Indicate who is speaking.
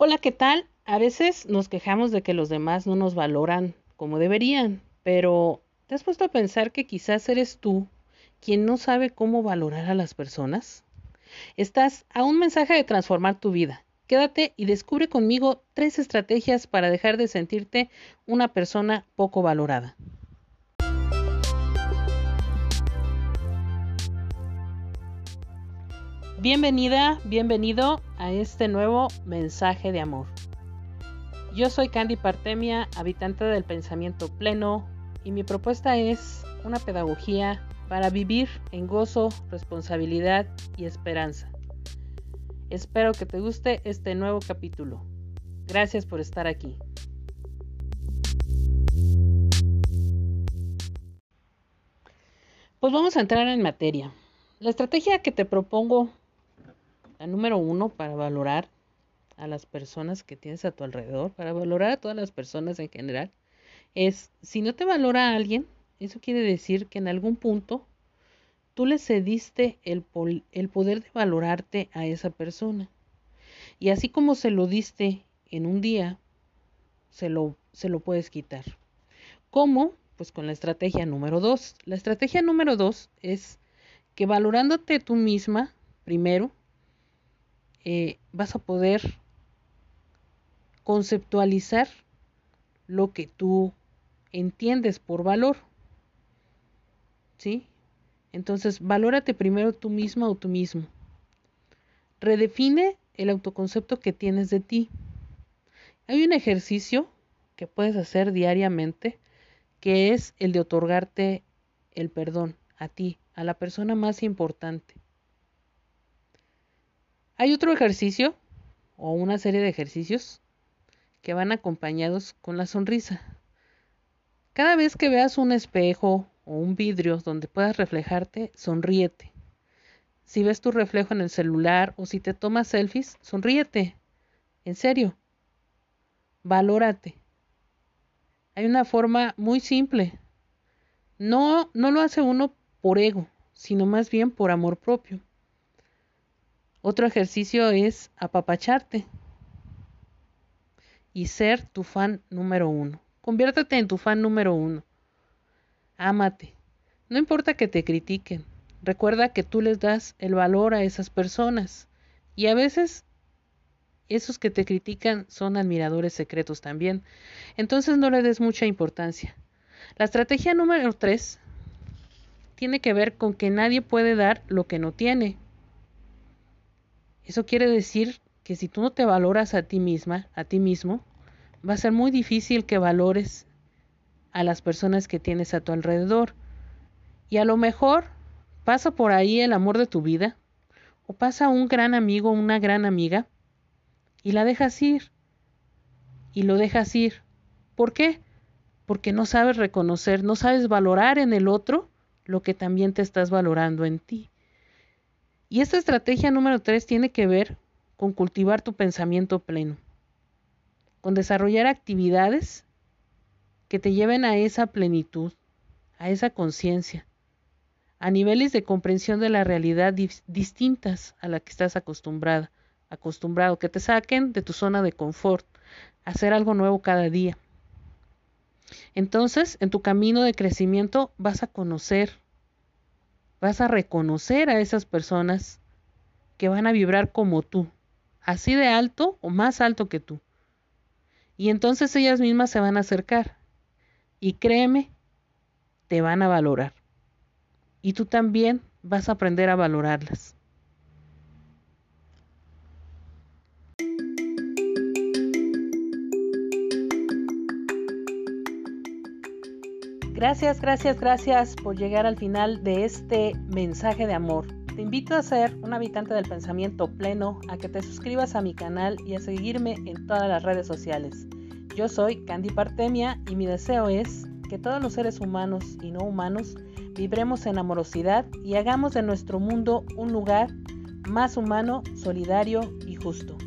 Speaker 1: Hola, ¿qué tal? A veces nos quejamos de que los demás no nos valoran como deberían, pero ¿te has puesto a pensar que quizás eres tú quien no sabe cómo valorar a las personas? Estás a un mensaje de transformar tu vida. Quédate y descubre conmigo tres estrategias para dejar de sentirte una persona poco valorada. Bienvenida, bienvenido a este nuevo mensaje de amor. Yo soy Candy Partemia, habitante del pensamiento pleno, y mi propuesta es una pedagogía para vivir en gozo, responsabilidad y esperanza. Espero que te guste este nuevo capítulo. Gracias por estar aquí. Pues vamos a entrar en materia. La estrategia que te propongo la número uno para valorar a las personas que tienes a tu alrededor, para valorar a todas las personas en general, es si no te valora a alguien, eso quiere decir que en algún punto tú le cediste el, el poder de valorarte a esa persona. Y así como se lo diste en un día, se lo, se lo puedes quitar. ¿Cómo? Pues con la estrategia número dos. La estrategia número dos es que valorándote tú misma, primero, eh, vas a poder conceptualizar lo que tú entiendes por valor. ¿Sí? Entonces, valórate primero tú misma o tú mismo. Redefine el autoconcepto que tienes de ti. Hay un ejercicio que puedes hacer diariamente que es el de otorgarte el perdón a ti, a la persona más importante. Hay otro ejercicio o una serie de ejercicios que van acompañados con la sonrisa. Cada vez que veas un espejo o un vidrio donde puedas reflejarte, sonríete. Si ves tu reflejo en el celular o si te tomas selfies, sonríete. En serio. Valórate. Hay una forma muy simple. No, no lo hace uno por ego, sino más bien por amor propio. Otro ejercicio es apapacharte y ser tu fan número uno. Conviértete en tu fan número uno. Ámate. No importa que te critiquen. Recuerda que tú les das el valor a esas personas. Y a veces esos que te critican son admiradores secretos también. Entonces no le des mucha importancia. La estrategia número tres tiene que ver con que nadie puede dar lo que no tiene. Eso quiere decir que si tú no te valoras a ti misma, a ti mismo, va a ser muy difícil que valores a las personas que tienes a tu alrededor. Y a lo mejor pasa por ahí el amor de tu vida, o pasa un gran amigo, una gran amiga, y la dejas ir. Y lo dejas ir. ¿Por qué? Porque no sabes reconocer, no sabes valorar en el otro lo que también te estás valorando en ti. Y esta estrategia número tres tiene que ver con cultivar tu pensamiento pleno, con desarrollar actividades que te lleven a esa plenitud, a esa conciencia, a niveles de comprensión de la realidad distintas a la que estás acostumbrada, acostumbrado, que te saquen de tu zona de confort, hacer algo nuevo cada día. Entonces, en tu camino de crecimiento vas a conocer vas a reconocer a esas personas que van a vibrar como tú, así de alto o más alto que tú. Y entonces ellas mismas se van a acercar. Y créeme, te van a valorar. Y tú también vas a aprender a valorarlas. Gracias, gracias, gracias por llegar al final de este mensaje de amor. Te invito a ser un habitante del pensamiento pleno, a que te suscribas a mi canal y a seguirme en todas las redes sociales. Yo soy Candy Partemia y mi deseo es que todos los seres humanos y no humanos vibremos en amorosidad y hagamos de nuestro mundo un lugar más humano, solidario y justo.